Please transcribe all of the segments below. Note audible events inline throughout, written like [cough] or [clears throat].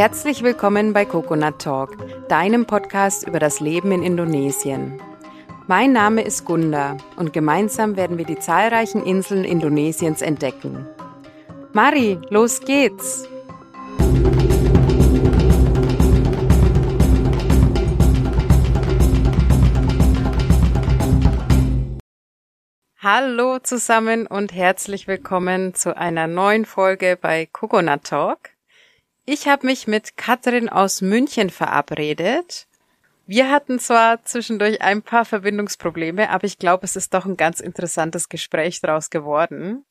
Herzlich willkommen bei Coconut Talk, deinem Podcast über das Leben in Indonesien. Mein Name ist Gunda und gemeinsam werden wir die zahlreichen Inseln Indonesiens entdecken. Mari, los geht's! Hallo zusammen und herzlich willkommen zu einer neuen Folge bei Coconut Talk. Ich habe mich mit Katrin aus München verabredet. Wir hatten zwar zwischendurch ein paar Verbindungsprobleme, aber ich glaube, es ist doch ein ganz interessantes Gespräch daraus geworden.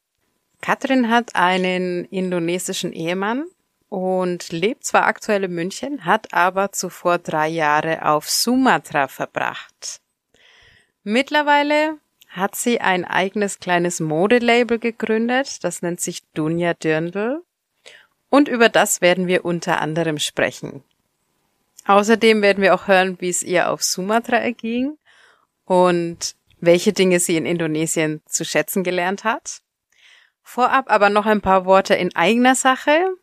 Katrin hat einen indonesischen Ehemann und lebt zwar aktuell in München, hat aber zuvor drei Jahre auf Sumatra verbracht. Mittlerweile hat sie ein eigenes kleines Modelabel gegründet, das nennt sich Dunja Dirndl und über das werden wir unter anderem sprechen. Außerdem werden wir auch hören, wie es ihr auf Sumatra erging und welche Dinge sie in Indonesien zu schätzen gelernt hat. Vorab aber noch ein paar Worte in eigener Sache.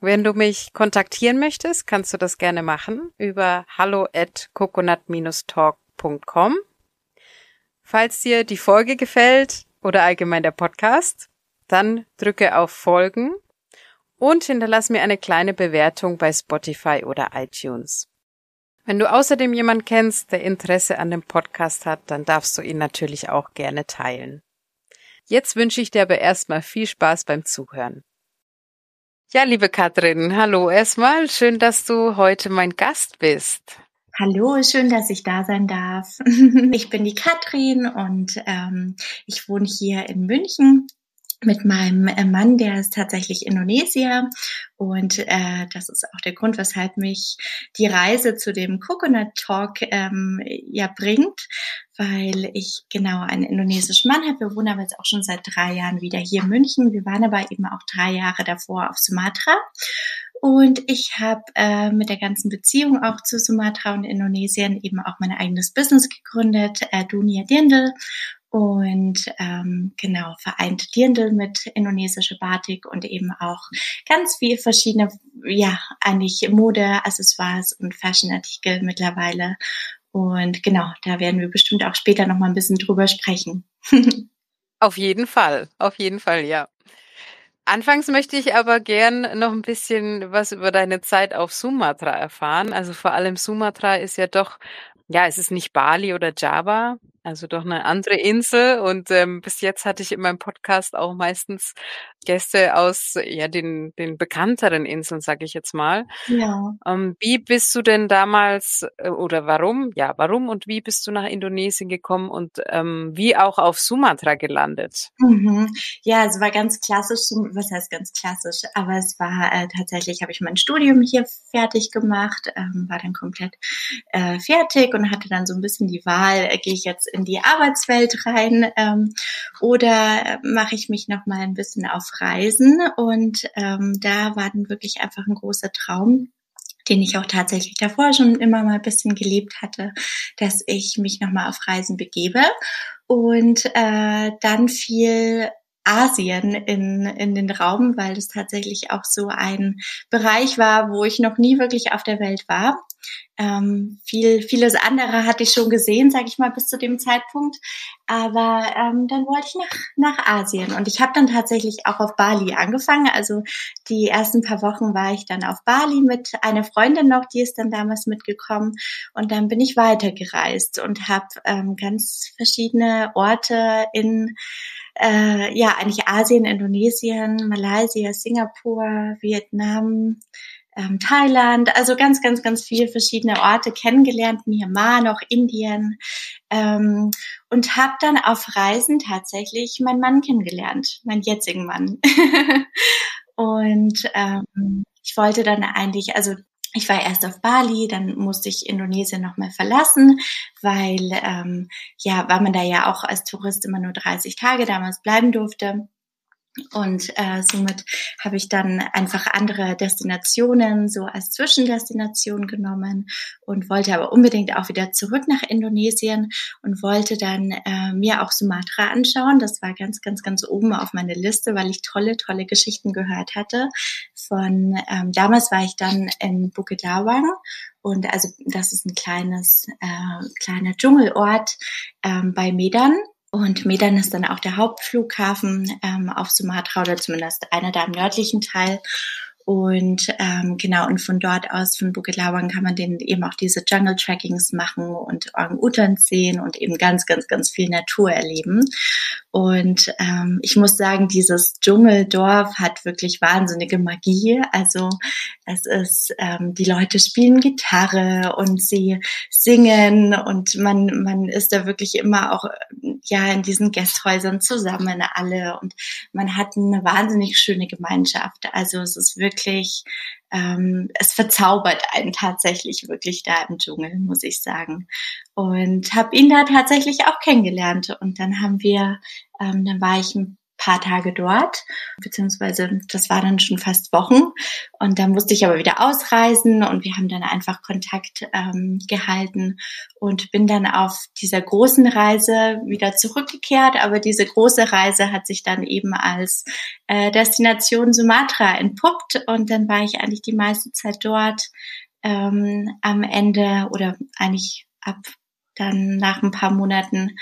Wenn du mich kontaktieren möchtest, kannst du das gerne machen über hallo at coconut-talk.com. Falls dir die Folge gefällt oder allgemein der Podcast, dann drücke auf Folgen und hinterlass mir eine kleine Bewertung bei Spotify oder iTunes. Wenn du außerdem jemand kennst, der Interesse an dem Podcast hat, dann darfst du ihn natürlich auch gerne teilen. Jetzt wünsche ich dir aber erstmal viel Spaß beim Zuhören. Ja, liebe Katrin, hallo erstmal. Schön, dass du heute mein Gast bist. Hallo, schön, dass ich da sein darf. [laughs] Ich bin die Katrin und ähm, ich wohne hier in München mit meinem äh, Mann, der ist tatsächlich Indonesier und äh, das ist auch der Grund, weshalb mich die Reise zu dem Coconut Talk ähm, ja bringt, weil ich genau einen indonesischen Mann habe. Wir wohnen aber jetzt auch schon seit drei Jahren wieder hier in München. Wir waren aber eben auch drei Jahre davor auf Sumatra. Und ich habe äh, mit der ganzen Beziehung auch zu Sumatra und Indonesien eben auch mein eigenes Business gegründet, äh, Dunia Dirndl und ähm, genau vereint Dirndl mit indonesische Batik und eben auch ganz viel verschiedene, ja eigentlich Mode, Accessoires und Fashionartikel mittlerweile. Und genau, da werden wir bestimmt auch später noch mal ein bisschen drüber sprechen. [laughs] auf jeden Fall, auf jeden Fall, ja. Anfangs möchte ich aber gern noch ein bisschen was über deine Zeit auf Sumatra erfahren. Also vor allem Sumatra ist ja doch, ja, es ist nicht Bali oder Java, also doch eine andere Insel und ähm, bis jetzt hatte ich in meinem Podcast auch meistens Gäste aus ja den den bekannteren Inseln, sage ich jetzt mal. Ja. Ähm, wie bist du denn damals äh, oder warum? Ja, warum und wie bist du nach Indonesien gekommen und ähm, wie auch auf Sumatra gelandet? Mhm. Ja, es war ganz klassisch, was heißt ganz klassisch, aber es war äh, tatsächlich, habe ich mein Studium hier fertig gemacht, ähm, war dann komplett äh, fertig und hatte dann so ein bisschen die Wahl, äh, gehe ich jetzt in die Arbeitswelt rein ähm, oder mache ich mich noch mal ein bisschen auf Reisen und ähm, da war dann wirklich einfach ein großer Traum den ich auch tatsächlich davor schon immer mal ein bisschen gelebt hatte, dass ich mich nochmal auf Reisen begebe. Und äh, dann fiel Asien in, in den Raum, weil es tatsächlich auch so ein Bereich war, wo ich noch nie wirklich auf der Welt war. Ähm, viel, vieles andere hatte ich schon gesehen, sage ich mal, bis zu dem Zeitpunkt. Aber ähm, dann wollte ich nach, nach Asien und ich habe dann tatsächlich auch auf Bali angefangen. Also die ersten paar Wochen war ich dann auf Bali mit einer Freundin noch, die ist dann damals mitgekommen. Und dann bin ich weitergereist und habe ähm, ganz verschiedene Orte in äh, ja eigentlich Asien, Indonesien, Malaysia, Singapur, Vietnam, ähm, Thailand, also ganz, ganz, ganz viele verschiedene Orte kennengelernt, Myanmar, noch Indien ähm, und habe dann auf Reisen tatsächlich meinen Mann kennengelernt, meinen jetzigen Mann. [laughs] und ähm, ich wollte dann eigentlich, also ich war erst auf Bali, dann musste ich Indonesien nochmal verlassen, weil ähm, ja, weil man da ja auch als Tourist immer nur 30 Tage damals bleiben durfte. Und äh, somit habe ich dann einfach andere Destinationen so als Zwischendestination genommen und wollte aber unbedingt auch wieder zurück nach Indonesien und wollte dann äh, mir auch Sumatra anschauen. Das war ganz, ganz, ganz oben auf meiner Liste, weil ich tolle, tolle Geschichten gehört hatte. Von ähm, damals war ich dann in Bukit und also das ist ein kleines, äh, kleiner Dschungelort ähm, bei Medan und Medan ist dann auch der Hauptflughafen ähm, auf Sumatra oder zumindest einer da im nördlichen Teil. Und ähm, genau, und von dort aus, von Bukit Lawang, kann man den eben auch diese Jungle Trackings machen und Orang-Utans sehen und eben ganz, ganz, ganz viel Natur erleben. Und ähm, ich muss sagen, dieses Dschungeldorf hat wirklich wahnsinnige Magie. Also es ist, ähm, die Leute spielen Gitarre und sie singen und man, man ist da wirklich immer auch ja in diesen Gästhäusern zusammen alle und man hat eine wahnsinnig schöne Gemeinschaft. Also es ist wirklich, ähm, es verzaubert einen tatsächlich wirklich da im Dschungel, muss ich sagen. Und habe ihn da tatsächlich auch kennengelernt. Und dann haben wir, ähm, dann war ich ein paar Tage dort, beziehungsweise das war dann schon fast Wochen. Und dann musste ich aber wieder ausreisen und wir haben dann einfach Kontakt ähm, gehalten und bin dann auf dieser großen Reise wieder zurückgekehrt. Aber diese große Reise hat sich dann eben als äh, Destination Sumatra entpuppt und dann war ich eigentlich die meiste Zeit dort. Ähm, am Ende oder eigentlich ab dann nach ein paar Monaten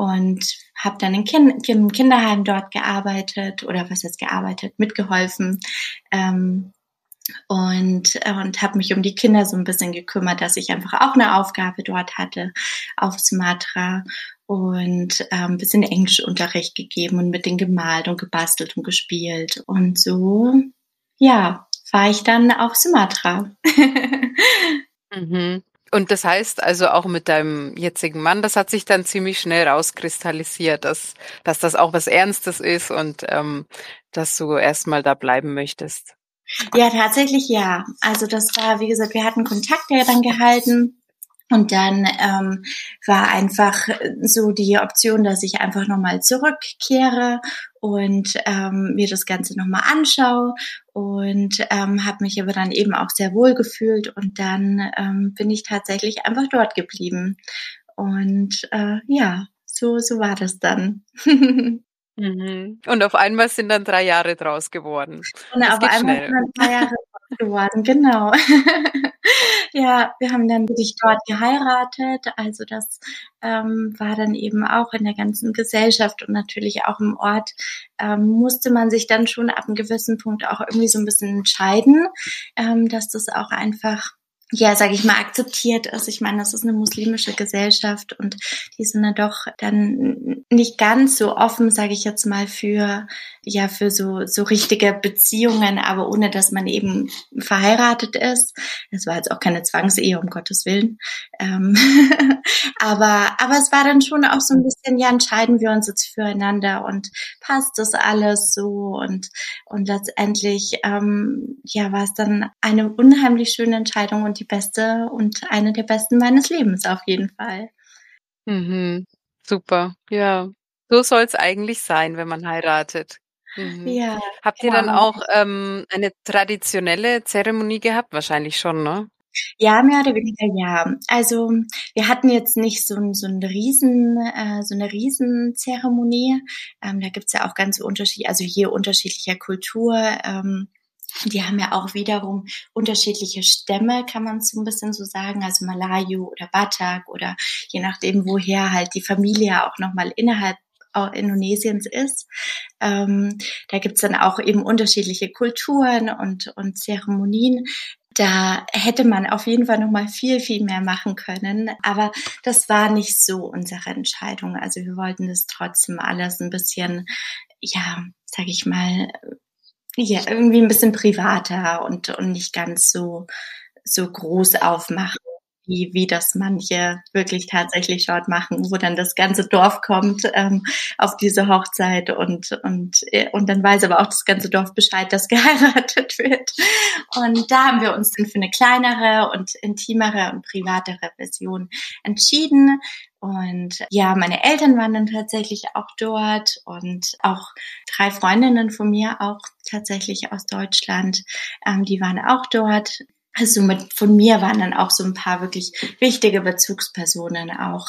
und habe dann im, kind, im Kinderheim dort gearbeitet oder was jetzt gearbeitet, mitgeholfen ähm, und, äh, und habe mich um die Kinder so ein bisschen gekümmert, dass ich einfach auch eine Aufgabe dort hatte auf Sumatra und ähm, bisschen Englischunterricht gegeben und mit denen gemalt und gebastelt und gespielt und so, ja, war ich dann auf Sumatra. [laughs] mhm. Und das heißt also auch mit deinem jetzigen Mann, das hat sich dann ziemlich schnell rauskristallisiert, dass, dass das auch was Ernstes ist und ähm, dass du erstmal da bleiben möchtest. Ja, tatsächlich ja. Also das war, wie gesagt, wir hatten Kontakt ja dann gehalten und dann ähm, war einfach so die Option, dass ich einfach nochmal zurückkehre und ähm, mir das Ganze nochmal anschaue und ähm, habe mich aber dann eben auch sehr wohl gefühlt und dann ähm, bin ich tatsächlich einfach dort geblieben. Und äh, ja, so, so war das dann. [laughs] Mhm. Und auf einmal sind dann drei Jahre draus geworden. Und auf einmal schnell. sind dann drei Jahre [laughs] geworden, genau. [laughs] ja, wir haben dann wirklich dort geheiratet. Also das ähm, war dann eben auch in der ganzen Gesellschaft und natürlich auch im Ort ähm, musste man sich dann schon ab einem gewissen Punkt auch irgendwie so ein bisschen entscheiden, ähm, dass das auch einfach ja, sage ich mal, akzeptiert ist. Ich meine, das ist eine muslimische Gesellschaft und die sind dann doch dann nicht ganz so offen, sage ich jetzt mal, für ja für so so richtige Beziehungen, aber ohne dass man eben verheiratet ist. Das war jetzt auch keine Zwangsehe, um Gottes Willen. Ähm [laughs] aber aber es war dann schon auch so ein bisschen, ja, entscheiden wir uns jetzt füreinander und passt das alles so und und letztendlich ähm, ja war es dann eine unheimlich schöne Entscheidung und die beste und eine der besten meines Lebens auf jeden Fall. Mhm. Super, ja. So soll es eigentlich sein, wenn man heiratet. Mhm. Ja. Habt ihr dann genau. auch ähm, eine traditionelle Zeremonie gehabt? Wahrscheinlich schon, ne? Ja, mehr oder weniger ja. Also wir hatten jetzt nicht so, ein, so, ein riesen, äh, so eine Riesenzeremonie. Ähm, da gibt's ja auch ganz unterschiedliche, also hier unterschiedlicher Kultur. Ähm, die haben ja auch wiederum unterschiedliche Stämme, kann man so ein bisschen so sagen, also Malayu oder Batak oder je nachdem, woher halt die Familie auch nochmal innerhalb Indonesiens ist. Ähm, da gibt's dann auch eben unterschiedliche Kulturen und, und Zeremonien. Da hätte man auf jeden Fall noch mal viel, viel mehr machen können. Aber das war nicht so unsere Entscheidung. Also wir wollten das trotzdem alles ein bisschen, ja, sag ich mal, ja, irgendwie ein bisschen privater und, und nicht ganz so, so groß aufmachen wie, wie das manche wirklich tatsächlich dort machen, wo dann das ganze Dorf kommt ähm, auf diese Hochzeit und, und, äh, und dann weiß aber auch das ganze Dorf Bescheid, dass [laughs] geheiratet wird. Und da haben wir uns dann für eine kleinere und intimere und privatere Version entschieden. Und ja, meine Eltern waren dann tatsächlich auch dort und auch drei Freundinnen von mir auch tatsächlich aus Deutschland, ähm, die waren auch dort. Also mit, von mir waren dann auch so ein paar wirklich wichtige Bezugspersonen auch,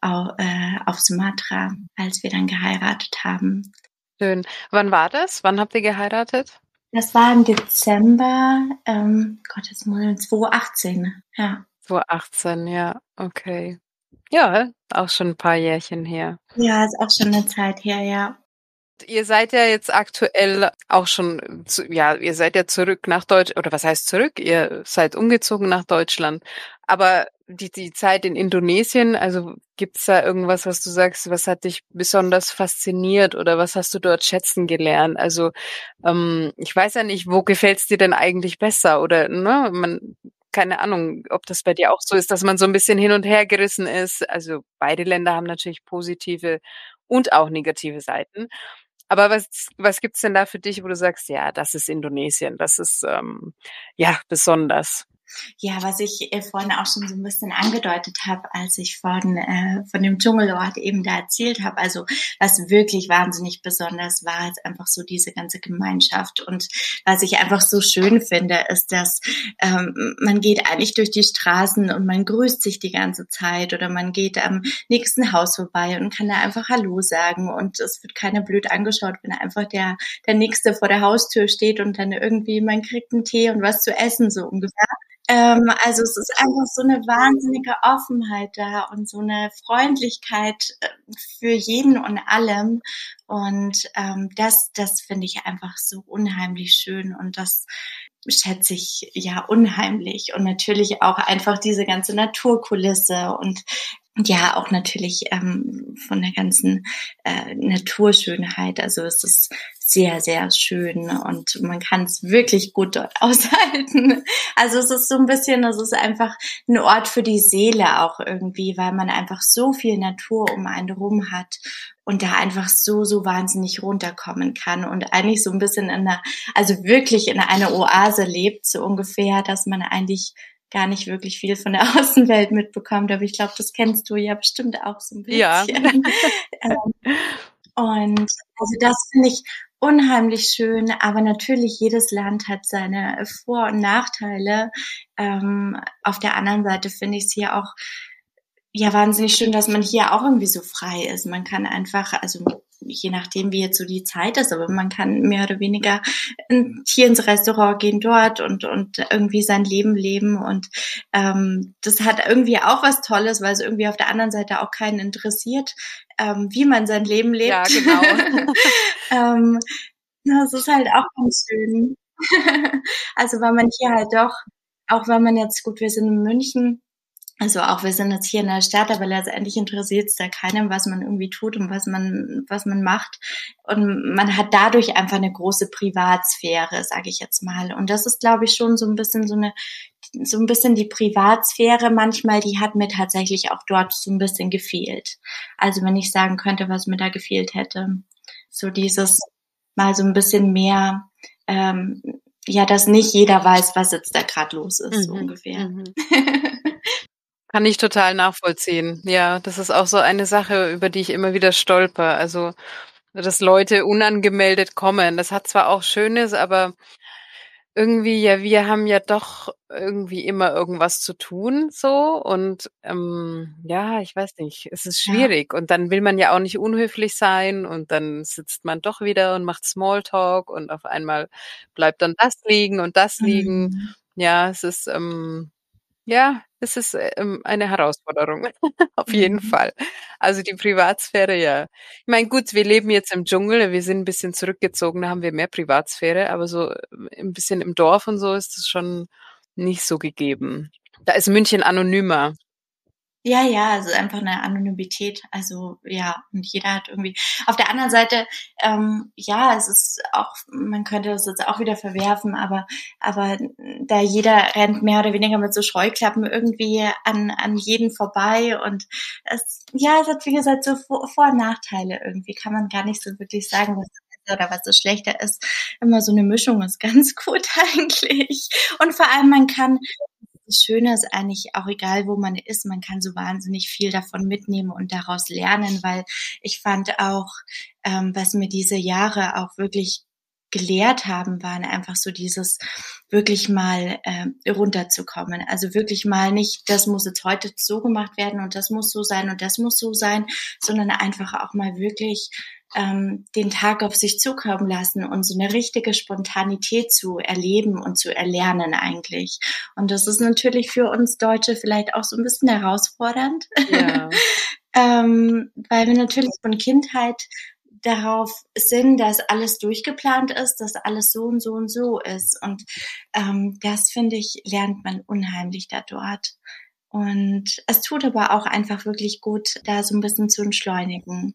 auch äh, auf Sumatra, als wir dann geheiratet haben. Schön. Wann war das? Wann habt ihr geheiratet? Das war im Dezember, ähm, Gottes Willen, 2018, ja. 2018, ja, okay. Ja, auch schon ein paar Jährchen her. Ja, ist auch schon eine Zeit her, ja. Ihr seid ja jetzt aktuell auch schon, ja, ihr seid ja zurück nach Deutschland, oder was heißt zurück? Ihr seid umgezogen nach Deutschland. Aber die, die Zeit in Indonesien, also gibt's da irgendwas, was du sagst, was hat dich besonders fasziniert oder was hast du dort schätzen gelernt? Also ähm, ich weiß ja nicht, wo gefällt's dir denn eigentlich besser? Oder ne, man keine Ahnung, ob das bei dir auch so ist, dass man so ein bisschen hin und her gerissen ist. Also beide Länder haben natürlich positive und auch negative Seiten. Aber was, was gibt's denn da für dich, wo du sagst, ja, das ist Indonesien, das ist ähm, ja besonders? Ja, was ich äh, vorhin auch schon so ein bisschen angedeutet habe, als ich von, äh, von dem Dschungelort eben da erzählt habe. Also was wirklich wahnsinnig besonders war, ist einfach so diese ganze Gemeinschaft. Und was ich einfach so schön finde, ist, dass ähm, man geht eigentlich durch die Straßen und man grüßt sich die ganze Zeit oder man geht am nächsten Haus vorbei und kann da einfach Hallo sagen und es wird keiner blöd angeschaut, wenn einfach der, der Nächste vor der Haustür steht und dann irgendwie, man kriegt einen Tee und was zu essen, so ungefähr. Ähm, also es ist einfach so eine wahnsinnige Offenheit da und so eine Freundlichkeit äh, für jeden und allem. Und ähm, das, das finde ich einfach so unheimlich schön und das schätze ich ja unheimlich. Und natürlich auch einfach diese ganze Naturkulisse und ja, auch natürlich ähm, von der ganzen äh, Naturschönheit. Also es ist sehr, sehr schön und man kann es wirklich gut dort [laughs] aushalten. Also es ist so ein bisschen, es ist einfach ein Ort für die Seele auch irgendwie, weil man einfach so viel Natur um einen rum hat und da einfach so, so wahnsinnig runterkommen kann und eigentlich so ein bisschen in einer, also wirklich in einer Oase lebt, so ungefähr, dass man eigentlich gar nicht wirklich viel von der [laughs] Außenwelt mitbekommt, aber ich glaube, das kennst du ja bestimmt auch so ein bisschen. Ja. [laughs] Ähm, und also das finde ich unheimlich schön, aber natürlich jedes Land hat seine Vor- und Nachteile. Ähm, auf der anderen Seite finde ich es hier auch ja wahnsinnig schön, dass man hier auch irgendwie so frei ist. Man kann einfach, also je nachdem, wie jetzt so die Zeit ist, aber man kann mehr oder weniger hier ins Restaurant gehen dort und, und irgendwie sein Leben leben. Und ähm, das hat irgendwie auch was Tolles, weil es irgendwie auf der anderen Seite auch keinen interessiert, ähm, wie man sein Leben lebt. Ja, genau. [laughs] ähm, das ist halt auch ganz schön. [laughs] also weil man hier halt doch, auch wenn man jetzt, gut, wir sind in München, also auch wir sind jetzt hier in der Stadt, aber letztendlich interessiert es da keinem, was man irgendwie tut und was man, was man macht. Und man hat dadurch einfach eine große Privatsphäre, sage ich jetzt mal. Und das ist, glaube ich, schon so ein bisschen so eine, so ein bisschen die Privatsphäre manchmal, die hat mir tatsächlich auch dort so ein bisschen gefehlt. Also wenn ich sagen könnte, was mir da gefehlt hätte. So dieses mal so ein bisschen mehr, ähm, ja, dass nicht jeder weiß, was jetzt da gerade los ist, mhm. so ungefähr. Mhm. [laughs] Kann ich total nachvollziehen. Ja, das ist auch so eine Sache, über die ich immer wieder stolper. Also, dass Leute unangemeldet kommen. Das hat zwar auch Schönes, aber irgendwie, ja, wir haben ja doch irgendwie immer irgendwas zu tun, so. Und ähm, ja, ich weiß nicht, es ist schwierig. Ja. Und dann will man ja auch nicht unhöflich sein und dann sitzt man doch wieder und macht Smalltalk und auf einmal bleibt dann das liegen und das liegen. Mhm. Ja, es ist, ähm, ja, es ist ähm, eine Herausforderung, [laughs] auf jeden mhm. Fall. Also die Privatsphäre, ja. Ich meine, gut, wir leben jetzt im Dschungel, wir sind ein bisschen zurückgezogen, da haben wir mehr Privatsphäre, aber so ähm, ein bisschen im Dorf und so ist es schon nicht so gegeben. Da ist München anonymer. Ja, ja, also einfach eine Anonymität. Also ja, und jeder hat irgendwie. Auf der anderen Seite, ähm, ja, es ist auch, man könnte das jetzt auch wieder verwerfen, aber aber da jeder rennt mehr oder weniger mit so Scheuklappen irgendwie an an jeden vorbei und es, ja, es hat wie gesagt so Vor-, und Nachteile irgendwie. Kann man gar nicht so wirklich sagen, was oder was so schlechter ist. Immer so eine Mischung ist [laughs] ganz gut eigentlich. Und vor allem man kann das Schöne ist eigentlich auch egal, wo man ist, man kann so wahnsinnig viel davon mitnehmen und daraus lernen, weil ich fand auch, ähm, was mir diese Jahre auch wirklich gelehrt haben, waren einfach so dieses wirklich mal äh, runterzukommen. Also wirklich mal nicht, das muss jetzt heute so gemacht werden und das muss so sein und das muss so sein, sondern einfach auch mal wirklich ähm, den Tag auf sich zukommen lassen und so eine richtige Spontanität zu erleben und zu erlernen eigentlich. Und das ist natürlich für uns Deutsche vielleicht auch so ein bisschen herausfordernd, ja. [laughs] ähm, weil wir natürlich von Kindheit darauf sind, dass alles durchgeplant ist, dass alles so und so und so ist. Und ähm, das, finde ich, lernt man unheimlich da dort. Und es tut aber auch einfach wirklich gut, da so ein bisschen zu entschleunigen.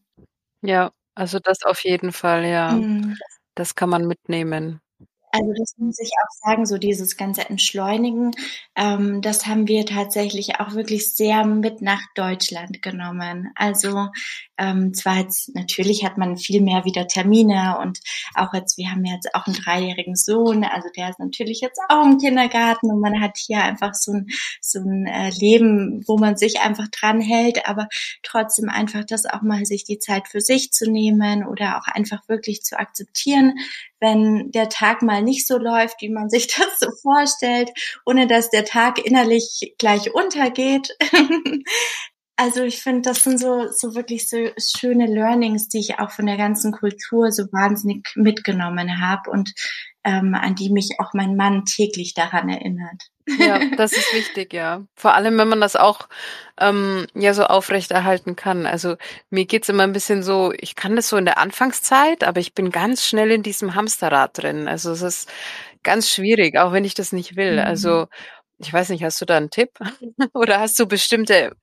Ja, also das auf jeden Fall, ja. Mhm. Das kann man mitnehmen. Also das muss ich auch sagen, so dieses ganze Entschleunigen, ähm, das haben wir tatsächlich auch wirklich sehr mit nach Deutschland genommen. Also ähm, zwar jetzt, natürlich hat man viel mehr wieder Termine und auch jetzt, wir haben jetzt auch einen dreijährigen Sohn, also der ist natürlich jetzt auch im Kindergarten und man hat hier einfach so ein, so ein äh, Leben, wo man sich einfach dran hält, aber trotzdem einfach das auch mal sich die Zeit für sich zu nehmen oder auch einfach wirklich zu akzeptieren, wenn der Tag mal nicht so läuft, wie man [laughs] sich das so vorstellt, ohne dass der Tag innerlich gleich untergeht. [laughs] also ich finde, das sind so, so wirklich so schöne Learnings, die ich auch von der ganzen Kultur so wahnsinnig mitgenommen habe und ähm, an die mich auch mein Mann täglich daran erinnert. Ja, das ist wichtig, ja. Vor allem, wenn man das auch ähm, ja so aufrechterhalten kann. Also mir geht's immer ein bisschen so, ich kann das so in der Anfangszeit, aber ich bin ganz schnell in diesem Hamsterrad drin. Also es ist ganz schwierig, auch wenn ich das nicht will. Mhm. Also ich weiß nicht, hast du da einen Tipp? [laughs] Oder hast du bestimmte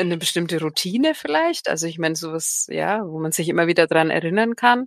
eine bestimmte Routine vielleicht? Also ich meine, sowas, ja, wo man sich immer wieder dran erinnern kann.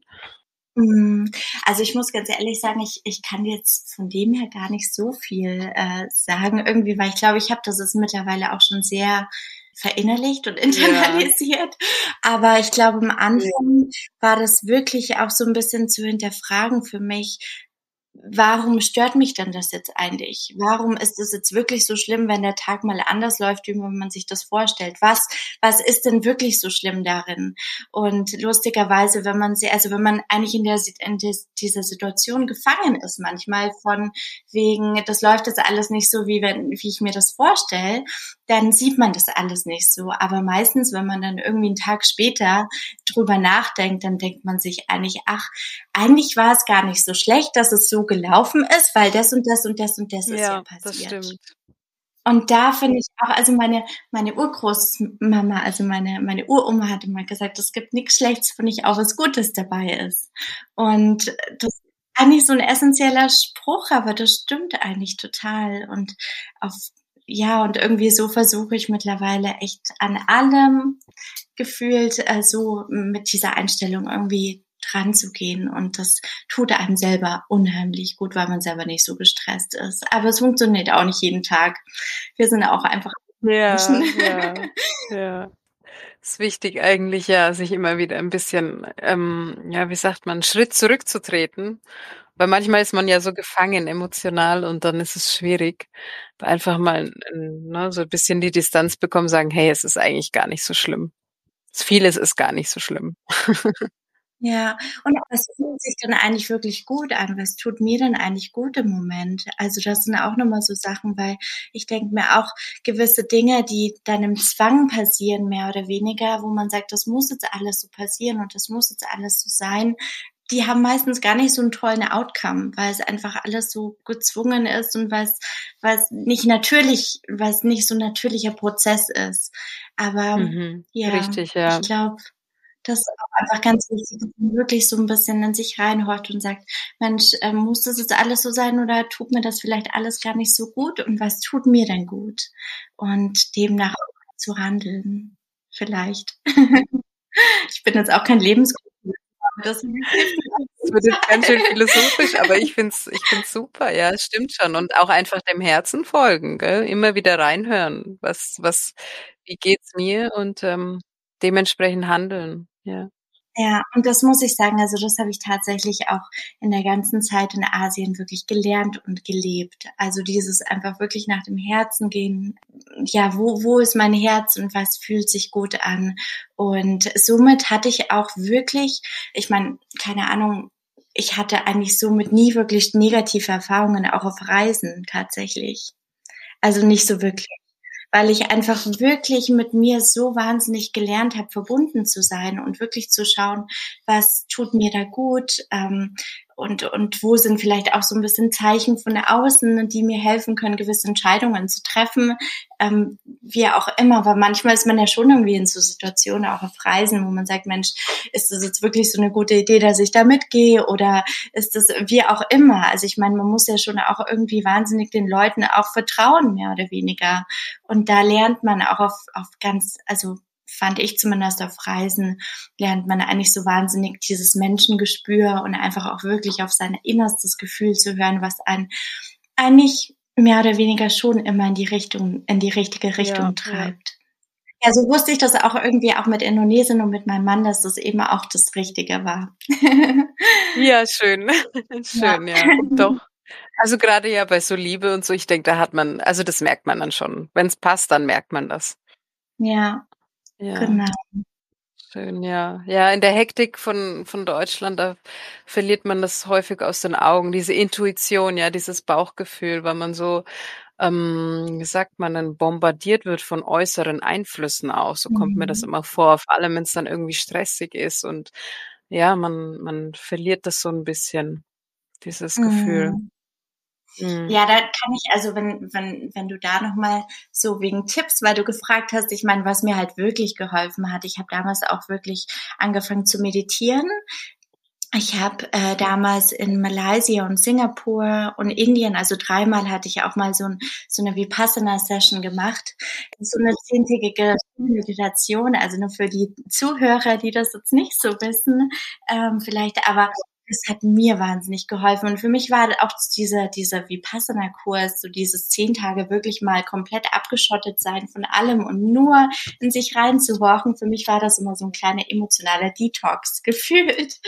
Hm, also ich muss ganz ehrlich sagen, ich, ich kann jetzt von dem her gar nicht so viel äh, sagen, irgendwie, weil ich glaube, ich habe das ist mittlerweile auch schon sehr verinnerlicht und internalisiert. Ja. Aber ich glaube, am Anfang ja. war das wirklich auch so ein bisschen zu hinterfragen für mich, warum stört mich denn das jetzt eigentlich? Warum ist es jetzt wirklich so schlimm, wenn der Tag mal anders läuft, wie man sich das vorstellt? Was, was ist denn wirklich so schlimm darin? Und lustigerweise, wenn man sie, also wenn man eigentlich in der, in dieser Situation gefangen ist, manchmal von wegen, das läuft jetzt alles nicht so, wie wenn, wie ich mir das vorstelle, dann sieht man das alles nicht so. Aber meistens, wenn man dann irgendwie einen Tag später drüber nachdenkt, dann denkt man sich eigentlich, ach, eigentlich war es gar nicht so schlecht, dass es so gelaufen ist, weil das und das und das und das ja, ist ja passiert. Das stimmt. Und da finde ich auch, also meine, meine Urgroßmama, also meine, meine Uroma hat immer gesagt, es gibt nichts Schlechtes, finde ich auch was Gutes dabei ist. Und das ist eigentlich so ein essentieller Spruch, aber das stimmt eigentlich total. Und auf, ja, und irgendwie so versuche ich mittlerweile echt an allem gefühlt äh, so mit dieser Einstellung irgendwie dran zu gehen und das tut einem selber unheimlich gut, weil man selber nicht so gestresst ist. Aber es funktioniert auch nicht jeden Tag. Wir sind auch einfach ja, ja, ja. ist wichtig eigentlich ja, sich immer wieder ein bisschen, ähm, ja, wie sagt man, einen Schritt zurückzutreten. Weil manchmal ist man ja so gefangen emotional und dann ist es schwierig. Einfach mal ne, so ein bisschen die Distanz bekommen, sagen, hey, es ist eigentlich gar nicht so schlimm. Vieles ist gar nicht so schlimm. [laughs] Ja, und was fühlt sich dann eigentlich wirklich gut an? Was tut mir denn eigentlich gut im Moment? Also das sind auch nochmal so Sachen, weil ich denke mir auch gewisse Dinge, die dann im Zwang passieren, mehr oder weniger, wo man sagt, das muss jetzt alles so passieren und das muss jetzt alles so sein, die haben meistens gar nicht so einen tollen Outcome, weil es einfach alles so gezwungen ist und was was nicht natürlich, was nicht so ein natürlicher Prozess ist. Aber mhm, ja, richtig, ja. ich glaube, das ist auch einfach ganz wichtig, dass man wirklich so ein bisschen in sich reinhorcht und sagt, Mensch, ähm, muss das jetzt alles so sein oder tut mir das vielleicht alles gar nicht so gut und was tut mir denn gut? Und demnach auch zu handeln, vielleicht. [laughs] ich bin jetzt auch kein Lebenscoach. [laughs] Das, wird jetzt ganz schön philosophisch, aber ich finde es ich find's super, ja, es stimmt schon. Und auch einfach dem Herzen folgen, gell? immer wieder reinhören, was, was, wie geht's mir und ähm, dementsprechend handeln. Ja. Ja, und das muss ich sagen, also das habe ich tatsächlich auch in der ganzen Zeit in Asien wirklich gelernt und gelebt. Also dieses einfach wirklich nach dem Herzen gehen. Ja, wo, wo ist mein Herz und was fühlt sich gut an? Und somit hatte ich auch wirklich, ich meine, keine Ahnung, ich hatte eigentlich somit nie wirklich negative Erfahrungen, auch auf Reisen tatsächlich. Also nicht so wirklich weil ich einfach wirklich mit mir so wahnsinnig gelernt habe, verbunden zu sein und wirklich zu schauen, was tut mir da gut, ähm, und, und wo sind vielleicht auch so ein bisschen Zeichen von der Außen, die mir helfen können, gewisse Entscheidungen zu treffen, ähm, wie auch immer. Aber manchmal ist man ja schon irgendwie in so Situationen, auch auf Reisen, wo man sagt, Mensch, ist das jetzt wirklich so eine gute Idee, dass ich da mitgehe oder ist das wie auch immer? Also ich meine, man muss ja schon auch irgendwie wahnsinnig den Leuten auch vertrauen, mehr oder weniger. Und da lernt man auch auf, auf ganz, also fand ich zumindest auf Reisen, lernt man eigentlich so wahnsinnig dieses Menschengespür und einfach auch wirklich auf sein innerstes Gefühl zu hören, was einen eigentlich mehr oder weniger schon immer in die Richtung, in die richtige Richtung ja, treibt. Ja. ja, so wusste ich das auch irgendwie auch mit Indonesien und mit meinem Mann, dass das eben auch das Richtige war. [laughs] ja, schön. [laughs] schön, ja. ja. Doch. Also gerade ja bei so Liebe und so, ich denke, da hat man, also das merkt man dann schon. Wenn es passt, dann merkt man das. Ja, ja. Genau. Schön, ja. Ja, in der Hektik von, von Deutschland, da verliert man das häufig aus den Augen, diese Intuition, ja, dieses Bauchgefühl, weil man so, ähm, wie sagt man, dann bombardiert wird von äußeren Einflüssen auch. So kommt mir das mhm. immer vor, vor allem wenn es dann irgendwie stressig ist und ja, man, man verliert das so ein bisschen, dieses Gefühl. Mhm. Ja, da kann ich, also wenn, wenn, wenn du da nochmal so wegen Tipps, weil du gefragt hast, ich meine, was mir halt wirklich geholfen hat, ich habe damals auch wirklich angefangen zu meditieren. Ich habe äh, damals in Malaysia und Singapur und Indien, also dreimal hatte ich auch mal so, ein, so eine Vipassana-Session gemacht. So eine zehntägige Meditation, also nur für die Zuhörer, die das jetzt nicht so wissen, ähm, vielleicht, aber das hat mir wahnsinnig geholfen. Und für mich war auch dieser, dieser Vipassana-Kurs, so dieses zehn Tage wirklich mal komplett abgeschottet sein von allem und nur in sich reinzuhorchen. Für mich war das immer so ein kleiner emotionaler Detox [laughs] gefühlt.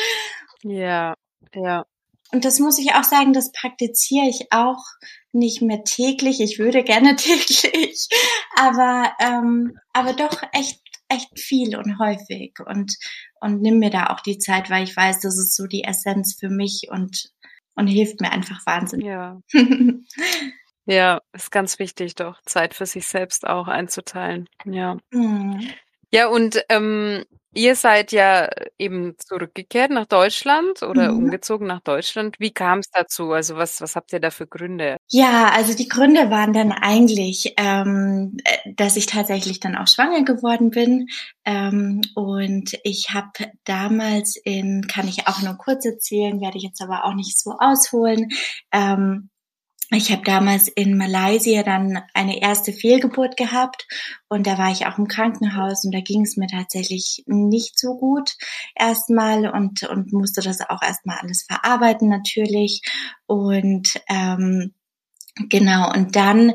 Ja, ja. Und das muss ich auch sagen, das praktiziere ich auch nicht mehr täglich. Ich würde gerne [laughs] täglich, aber, ähm, aber doch echt, echt viel und häufig. Und und nimm mir da auch die Zeit, weil ich weiß, das ist so die Essenz für mich und, und hilft mir einfach wahnsinnig. Ja. [laughs] ja, ist ganz wichtig, doch Zeit für sich selbst auch einzuteilen. Ja. Mhm. Ja, und ähm, Ihr seid ja eben zurückgekehrt nach Deutschland oder mhm. umgezogen nach Deutschland. Wie kam es dazu? Also was, was habt ihr da für Gründe? Ja, also die Gründe waren dann eigentlich, ähm, äh, dass ich tatsächlich dann auch schwanger geworden bin. Ähm, und ich habe damals in, kann ich auch nur kurz erzählen, werde ich jetzt aber auch nicht so ausholen, ähm, ich habe damals in Malaysia dann eine erste Fehlgeburt gehabt und da war ich auch im Krankenhaus und da ging es mir tatsächlich nicht so gut erstmal und, und musste das auch erstmal alles verarbeiten natürlich. Und ähm, genau, und dann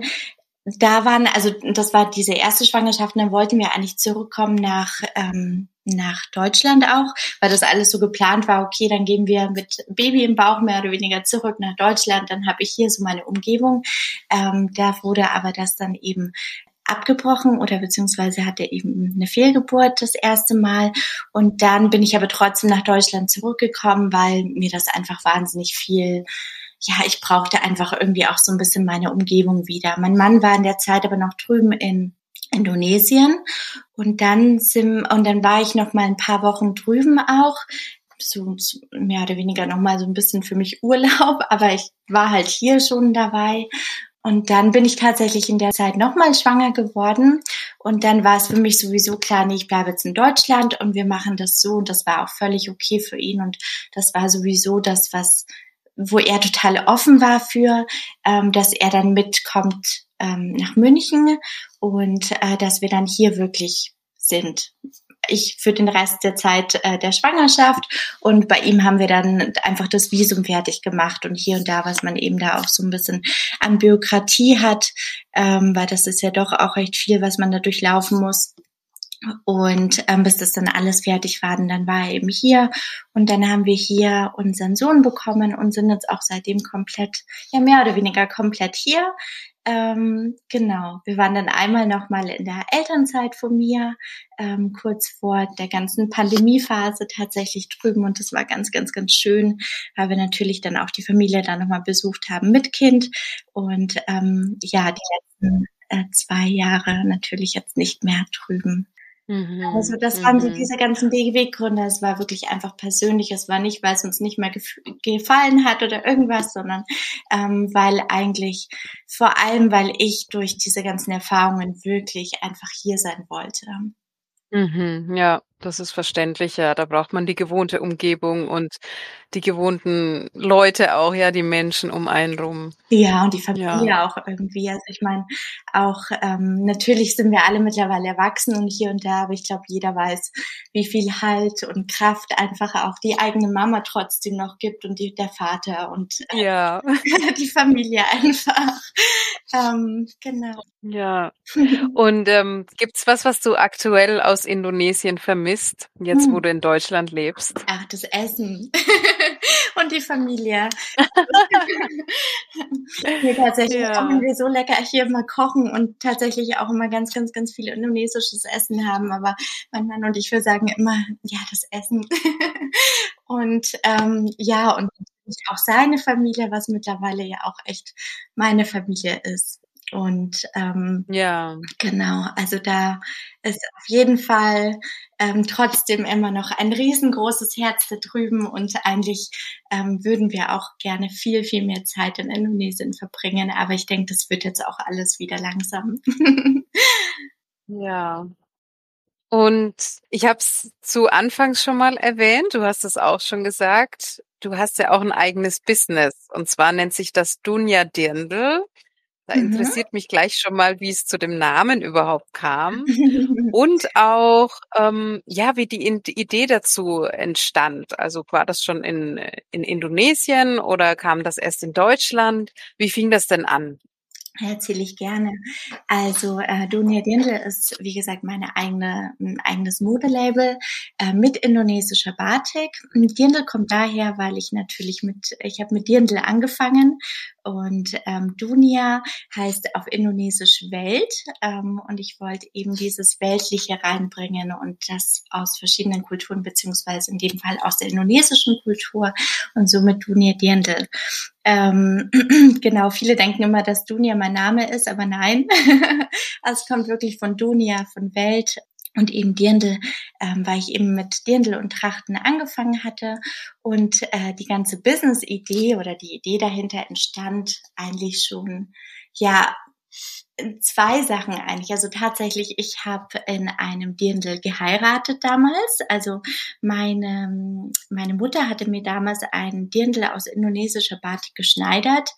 da waren, also das war diese erste Schwangerschaft, und dann wollten wir eigentlich zurückkommen nach, ähm, nach Deutschland auch, weil das alles so geplant war, okay, dann gehen wir mit Baby im Bauch mehr oder weniger zurück nach Deutschland, dann habe ich hier so meine Umgebung. Ähm, da wurde aber das dann eben abgebrochen oder beziehungsweise hatte eben eine Fehlgeburt das erste Mal und dann bin ich aber trotzdem nach Deutschland zurückgekommen, weil mir das einfach wahnsinnig viel ja, ich brauchte einfach irgendwie auch so ein bisschen meine Umgebung wieder. Mein Mann war in der Zeit aber noch drüben in Indonesien und dann sind, und dann war ich noch mal ein paar Wochen drüben auch so mehr oder weniger noch mal so ein bisschen für mich Urlaub, [laughs] aber ich war halt hier schon dabei und dann bin ich tatsächlich in der Zeit nochmal schwanger geworden. Und dann war es für mich sowieso klar, nee, ich bleibe jetzt in Deutschland und wir machen das so. Und das war auch völlig okay für ihn. Und das war sowieso das, was wo er total offen war für, ähm, dass er dann mitkommt ähm, nach München und äh, dass wir dann hier wirklich sind. Ich für den Rest der Zeit äh, der Schwangerschaft und bei ihm haben wir dann einfach das Visum fertig gemacht und hier und da, was man eben da auch so ein bisschen an Bürokratie hat, ähm, weil das ist ja doch auch recht viel, was man da durchlaufen muss. Und ähm, bis das dann alles fertig war, dann war er eben hier. Und dann haben wir hier unseren Sohn bekommen und sind jetzt auch seitdem komplett, ja mehr oder weniger komplett hier. Ähm, genau, wir waren dann einmal nochmal in der Elternzeit von mir, ähm, kurz vor der ganzen Pandemiephase tatsächlich drüben und das war ganz, ganz, ganz schön, weil wir natürlich dann auch die Familie da nochmal besucht haben mit Kind und ähm, ja, die letzten äh, zwei Jahre natürlich jetzt nicht mehr drüben. Mhm. Also das waren so mhm. diese ganzen Weggründe. Es war wirklich einfach persönlich. Es war nicht, weil es uns nicht mehr gefallen hat oder irgendwas, sondern ähm, weil eigentlich vor allem, weil ich durch diese ganzen Erfahrungen wirklich einfach hier sein wollte. Mhm, ja, das ist verständlich, ja. Da braucht man die gewohnte Umgebung und die gewohnten Leute auch, ja, die Menschen um einen rum. Ja, und die Familie ja. auch irgendwie. Also ich meine, auch ähm, natürlich sind wir alle mittlerweile erwachsen und hier und da, aber ich glaube, jeder weiß, wie viel Halt und Kraft einfach auch die eigene Mama trotzdem noch gibt und die, der Vater und äh, ja. [laughs] die Familie einfach. Ähm, genau. Ja. [laughs] Und ähm, gibt's was, was du aktuell aus Indonesien vermisst, jetzt wo hm. du in Deutschland lebst? Ach, das Essen. [laughs] und die Familie. [laughs] nee, tatsächlich ja. auch wenn wir so lecker hier immer kochen und tatsächlich auch immer ganz, ganz, ganz viel indonesisches Essen haben. Aber mein Mann und ich, wir sagen immer, ja, das Essen. [laughs] und ähm, ja, und auch seine Familie, was mittlerweile ja auch echt meine Familie ist. Und ähm, ja, genau, also da ist auf jeden Fall ähm, trotzdem immer noch ein riesengroßes Herz da drüben und eigentlich ähm, würden wir auch gerne viel, viel mehr Zeit in Indonesien verbringen. Aber ich denke, das wird jetzt auch alles wieder langsam. ja. Und ich habe es zu Anfangs schon mal erwähnt, du hast es auch schon gesagt, du hast ja auch ein eigenes Business und zwar nennt sich das Dunja Dirndl. Da mhm. interessiert mich gleich schon mal, wie es zu dem Namen überhaupt kam [laughs] und auch, ähm, ja, wie die Idee dazu entstand. Also war das schon in, in Indonesien oder kam das erst in Deutschland? Wie fing das denn an? Erzähle ich gerne. Also äh, Dunia Dirndl ist, wie gesagt, meine eigene, ein eigenes Modelabel äh, mit indonesischer Batik. Dirndl kommt daher, weil ich natürlich mit, ich habe mit Dirndl angefangen und ähm, Dunia heißt auf Indonesisch Welt ähm, und ich wollte eben dieses Weltliche reinbringen und das aus verschiedenen Kulturen beziehungsweise in dem Fall aus der indonesischen Kultur und somit Dunia Dirndl. Ähm, [clears throat] genau, viele denken immer, dass Dunia mein Name ist, aber nein. [laughs] also es kommt wirklich von Dunia, von Welt und eben Dirndl, ähm, weil ich eben mit Dirndl und Trachten angefangen hatte und äh, die ganze Business-Idee oder die Idee dahinter entstand eigentlich schon ja zwei Sachen eigentlich. Also tatsächlich, ich habe in einem Dirndl geheiratet damals. Also meine, meine Mutter hatte mir damals ein Dirndl aus indonesischer Batik geschneidert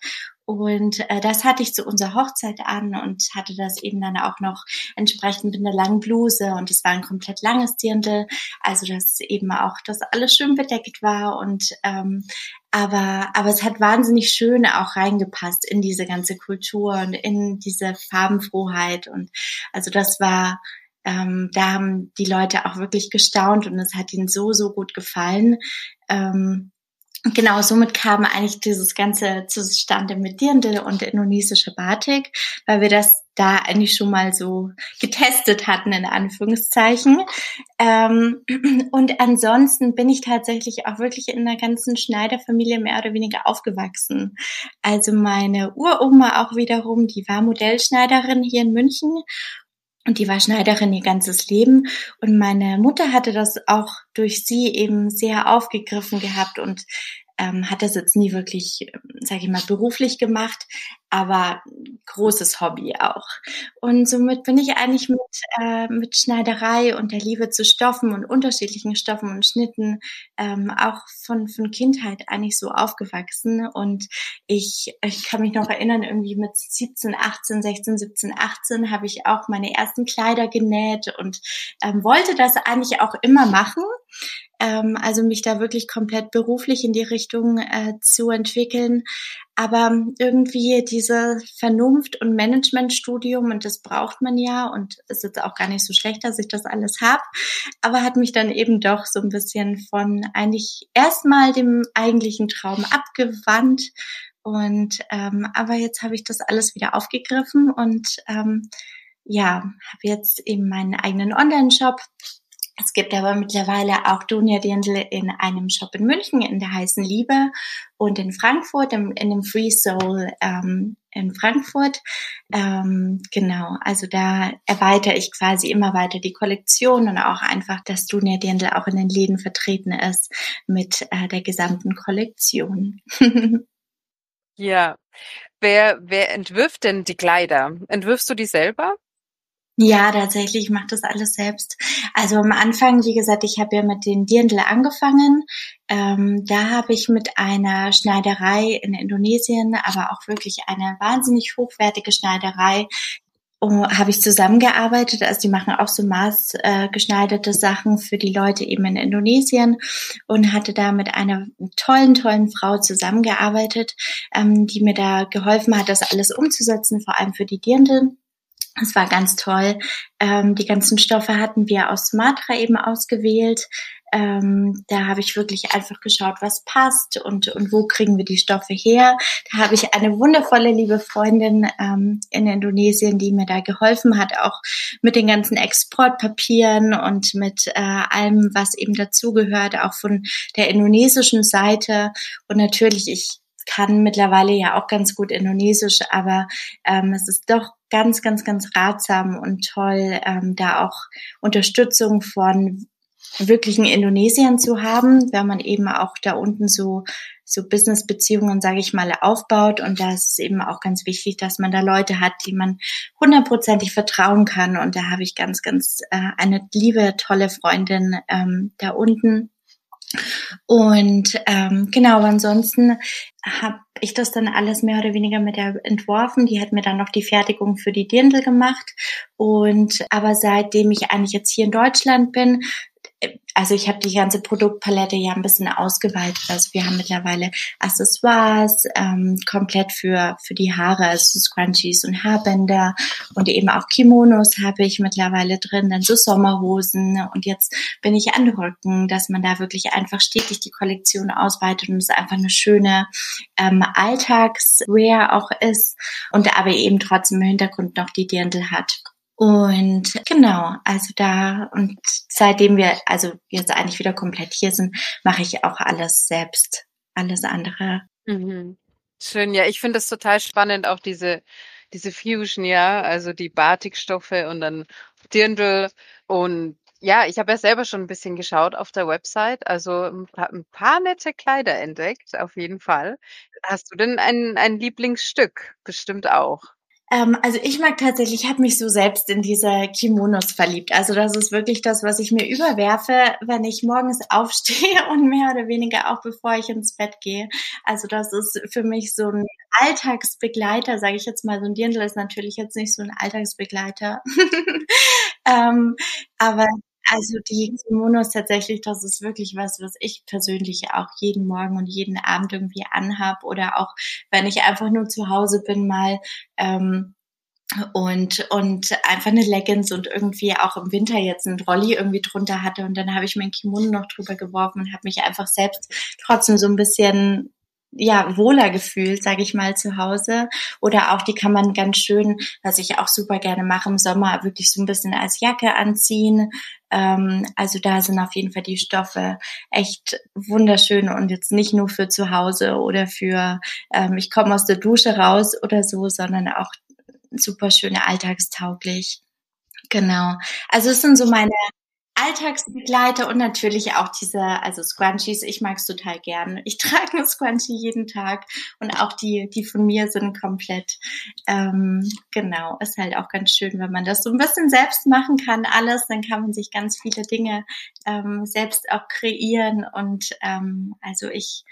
und äh, das hatte ich zu unserer Hochzeit an und hatte das eben dann auch noch entsprechend mit einer langen Bluse und es war ein komplett langes Dirndl, also dass eben auch das alles schön bedeckt war und ähm, aber aber es hat wahnsinnig schön auch reingepasst in diese ganze Kultur und in diese Farbenfroheit und also das war ähm, da haben die Leute auch wirklich gestaunt und es hat ihnen so so gut gefallen. Ähm, Genau, somit kam eigentlich dieses Ganze zustande mit Dirndl und indonesischer Batik, weil wir das da eigentlich schon mal so getestet hatten, in Anführungszeichen. Ähm, [clears throat] und ansonsten bin ich tatsächlich auch wirklich in einer ganzen Schneiderfamilie mehr oder weniger aufgewachsen. Also meine Uroma auch wiederum, die war Modellschneiderin hier in München und die war Schneiderin ihr ganzes Leben. Und meine Mutter hatte das auch durch sie eben sehr aufgegriffen gehabt und ähm, hat das jetzt nie wirklich, sage ich mal, beruflich gemacht, aber großes Hobby auch. Und somit bin ich eigentlich mit, äh, mit Schneiderei und der Liebe zu Stoffen und unterschiedlichen Stoffen und Schnitten ähm, auch von, von Kindheit eigentlich so aufgewachsen. Und ich, ich kann mich noch erinnern, irgendwie mit 17, 18, 16, 17, 18 habe ich auch meine ersten Kleider genäht und ähm, wollte das eigentlich auch immer machen. ähm, also mich da wirklich komplett beruflich in die Richtung äh, zu entwickeln. Aber irgendwie diese Vernunft- und Managementstudium, und das braucht man ja, und ist jetzt auch gar nicht so schlecht, dass ich das alles habe, aber hat mich dann eben doch so ein bisschen von eigentlich erstmal dem eigentlichen Traum abgewandt. Und ähm, aber jetzt habe ich das alles wieder aufgegriffen und ähm, ja, habe jetzt eben meinen eigenen Online-Shop es gibt aber mittlerweile auch Dunja Dirndl in einem Shop in München in der heißen Liebe und in Frankfurt im, in dem Free Soul ähm, in Frankfurt. Ähm, genau, also da erweitere ich quasi immer weiter die Kollektion und auch einfach, dass Dunja Dirndl auch in den Läden vertreten ist mit äh, der gesamten Kollektion. [laughs] ja. Wer, wer entwirft denn die Kleider? Entwirfst du die selber? Ja, tatsächlich, ich mache das alles selbst. Also am Anfang, wie gesagt, ich habe ja mit den Dirndl angefangen. Ähm, da habe ich mit einer Schneiderei in Indonesien, aber auch wirklich eine wahnsinnig hochwertige Schneiderei, oh, habe ich zusammengearbeitet. Also die machen auch so maßgeschneiderte äh, Sachen für die Leute eben in Indonesien und hatte da mit einer tollen, tollen Frau zusammengearbeitet, ähm, die mir da geholfen hat, das alles umzusetzen, vor allem für die Dirndl. Es war ganz toll. Ähm, die ganzen Stoffe hatten wir aus Sumatra eben ausgewählt. Ähm, da habe ich wirklich einfach geschaut, was passt und, und wo kriegen wir die Stoffe her. Da habe ich eine wundervolle liebe Freundin ähm, in Indonesien, die mir da geholfen hat, auch mit den ganzen Exportpapieren und mit äh, allem, was eben dazugehört, auch von der indonesischen Seite. Und natürlich, ich kann mittlerweile ja auch ganz gut Indonesisch, aber ähm, es ist doch ganz, ganz, ganz ratsam und toll, ähm, da auch Unterstützung von wirklichen Indonesiern zu haben, wenn man eben auch da unten so so Business-Beziehungen, sage ich mal, aufbaut. Und da ist es eben auch ganz wichtig, dass man da Leute hat, die man hundertprozentig vertrauen kann. Und da habe ich ganz, ganz äh, eine liebe, tolle Freundin ähm, da unten, und ähm, genau, ansonsten habe ich das dann alles mehr oder weniger mit der entworfen. Die hat mir dann noch die Fertigung für die Dirndl gemacht. Und aber seitdem ich eigentlich jetzt hier in Deutschland bin, also ich habe die ganze Produktpalette ja ein bisschen ausgeweitet. Also wir haben mittlerweile Accessoires ähm, komplett für für die Haare, also Scrunchies und Haarbänder und eben auch Kimonos habe ich mittlerweile drin, dann so Sommerhosen und jetzt bin ich an Rücken, dass man da wirklich einfach stetig die Kollektion ausweitet und es einfach eine schöne ähm, Alltagswear auch ist und aber eben trotzdem im Hintergrund noch die Dirndl hat. Und genau, also da und seitdem wir also jetzt eigentlich wieder komplett hier sind, mache ich auch alles selbst, alles andere. Mhm. Schön, ja, ich finde es total spannend, auch diese diese Fusion, ja, also die Batikstoffe und dann Dirndl und ja, ich habe ja selber schon ein bisschen geschaut auf der Website, also ein ein paar nette Kleider entdeckt, auf jeden Fall. Hast du denn ein, ein Lieblingsstück? Bestimmt auch. Ähm, also ich mag tatsächlich, ich habe mich so selbst in diese Kimonos verliebt. Also das ist wirklich das, was ich mir überwerfe, wenn ich morgens [laughs] aufstehe und mehr oder weniger auch bevor ich ins Bett gehe. Also das ist für mich so ein Alltagsbegleiter, sage ich jetzt mal. So ein Dirndl ist natürlich jetzt nicht so ein Alltagsbegleiter. [laughs] ähm, aber also die Kimonos tatsächlich, das ist wirklich was, was ich persönlich auch jeden Morgen und jeden Abend irgendwie anhab oder auch wenn ich einfach nur zu Hause bin mal ähm, und und einfach eine Leggings und irgendwie auch im Winter jetzt ein Rolli irgendwie drunter hatte und dann habe ich mein Kimono noch drüber geworfen und habe mich einfach selbst trotzdem so ein bisschen ja wohler gefühlt, sage ich mal, zu Hause. Oder auch die kann man ganz schön, was ich auch super gerne mache im Sommer, wirklich so ein bisschen als Jacke anziehen. Ähm, also da sind auf jeden Fall die Stoffe echt wunderschön und jetzt nicht nur für zu Hause oder für ähm, ich komme aus der Dusche raus oder so, sondern auch super schöne alltagstauglich. Genau. Also es sind so meine Alltagsbegleiter und natürlich auch diese, also Scrunchies, ich mag es total gern. Ich trage ein Scrunchie jeden Tag und auch die, die von mir sind komplett, ähm, genau, ist halt auch ganz schön, wenn man das so ein bisschen selbst machen kann, alles, dann kann man sich ganz viele Dinge ähm, selbst auch kreieren und ähm, also ich,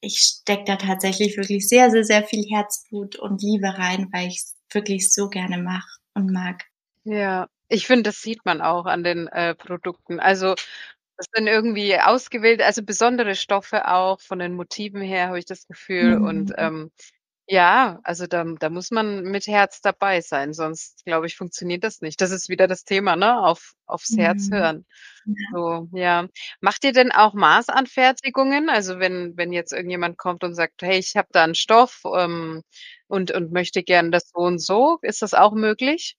ich stecke da tatsächlich wirklich sehr, sehr, sehr viel Herzblut und Liebe rein, weil ich es wirklich so gerne mache und mag. Ja, ich finde, das sieht man auch an den äh, Produkten. Also Das sind irgendwie ausgewählte, also besondere Stoffe auch von den Motiven her, habe ich das Gefühl. Und Mhm. ähm, ja, also da, da muss man mit Herz dabei sein, sonst glaube ich, funktioniert das nicht. Das ist wieder das Thema, ne? Auf, aufs Herz Mhm. hören. Ja. So, ja. Macht ihr denn auch Maßanfertigungen? Also wenn, wenn jetzt irgendjemand kommt und sagt, hey, ich habe da einen Stoff ähm, und, und möchte gern das so und so, ist das auch möglich?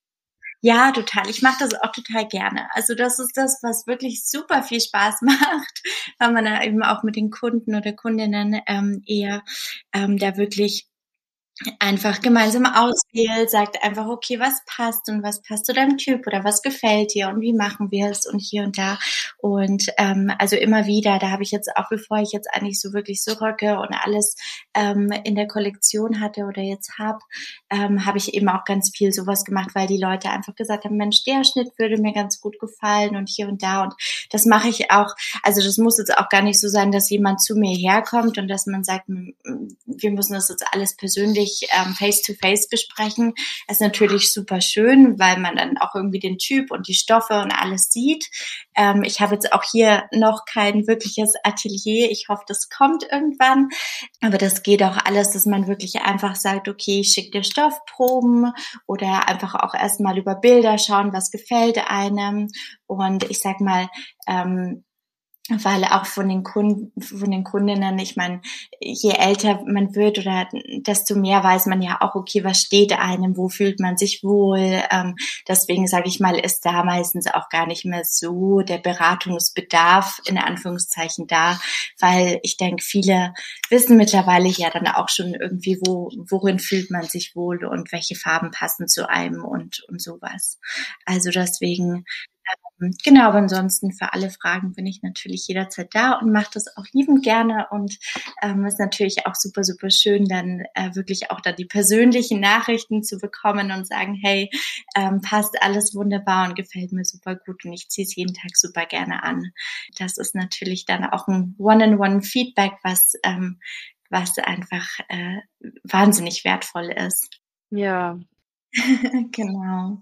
Ja, total. Ich mache das auch total gerne. Also das ist das, was wirklich super viel Spaß [laughs] macht, weil man da eben auch mit den Kunden oder Kundinnen ähm, eher ähm, da wirklich einfach gemeinsam auswählt, sagt einfach, okay, was passt und was passt zu deinem Typ oder was gefällt dir und wie machen wir es und hier und da. Und ähm, also immer wieder, da habe ich jetzt auch, bevor ich jetzt eigentlich so wirklich so Röcke und alles ähm, in der Kollektion hatte oder jetzt habe, ähm, habe ich eben auch ganz viel sowas gemacht, weil die Leute einfach gesagt haben, Mensch, der Schnitt würde mir ganz gut gefallen und hier und da. Und das mache ich auch, also das muss jetzt auch gar nicht so sein, dass jemand zu mir herkommt und dass man sagt, wir müssen das jetzt alles persönlich ähm, face-to-face -face besprechen. Das ist natürlich super schön, weil man dann auch irgendwie den Typ und die Stoffe und alles sieht. Ähm, ich habe jetzt auch hier noch kein wirkliches Atelier. Ich hoffe, das kommt irgendwann. Aber das geht auch alles, dass man wirklich einfach sagt, okay, ich schicke dir Stoffproben oder einfach auch erstmal über Bilder schauen, was gefällt einem. Und ich sag mal, ähm, weil auch von den Kunden, von den Kundinnen, ich meine, je älter man wird oder desto mehr weiß man ja auch, okay, was steht einem, wo fühlt man sich wohl. Ähm, deswegen sage ich mal, ist da meistens auch gar nicht mehr so der Beratungsbedarf in Anführungszeichen da, weil ich denke, viele wissen mittlerweile ja dann auch schon irgendwie, wo, worin fühlt man sich wohl und welche Farben passen zu einem und, und sowas. Also deswegen Genau, aber ansonsten für alle Fragen bin ich natürlich jederzeit da und mache das auch liebend gerne und ähm, ist natürlich auch super, super schön, dann äh, wirklich auch da die persönlichen Nachrichten zu bekommen und sagen, hey, ähm, passt alles wunderbar und gefällt mir super gut und ich ziehe es jeden Tag super gerne an. Das ist natürlich dann auch ein One-on-One-Feedback, was, ähm, was einfach äh, wahnsinnig wertvoll ist. Ja. [laughs] genau.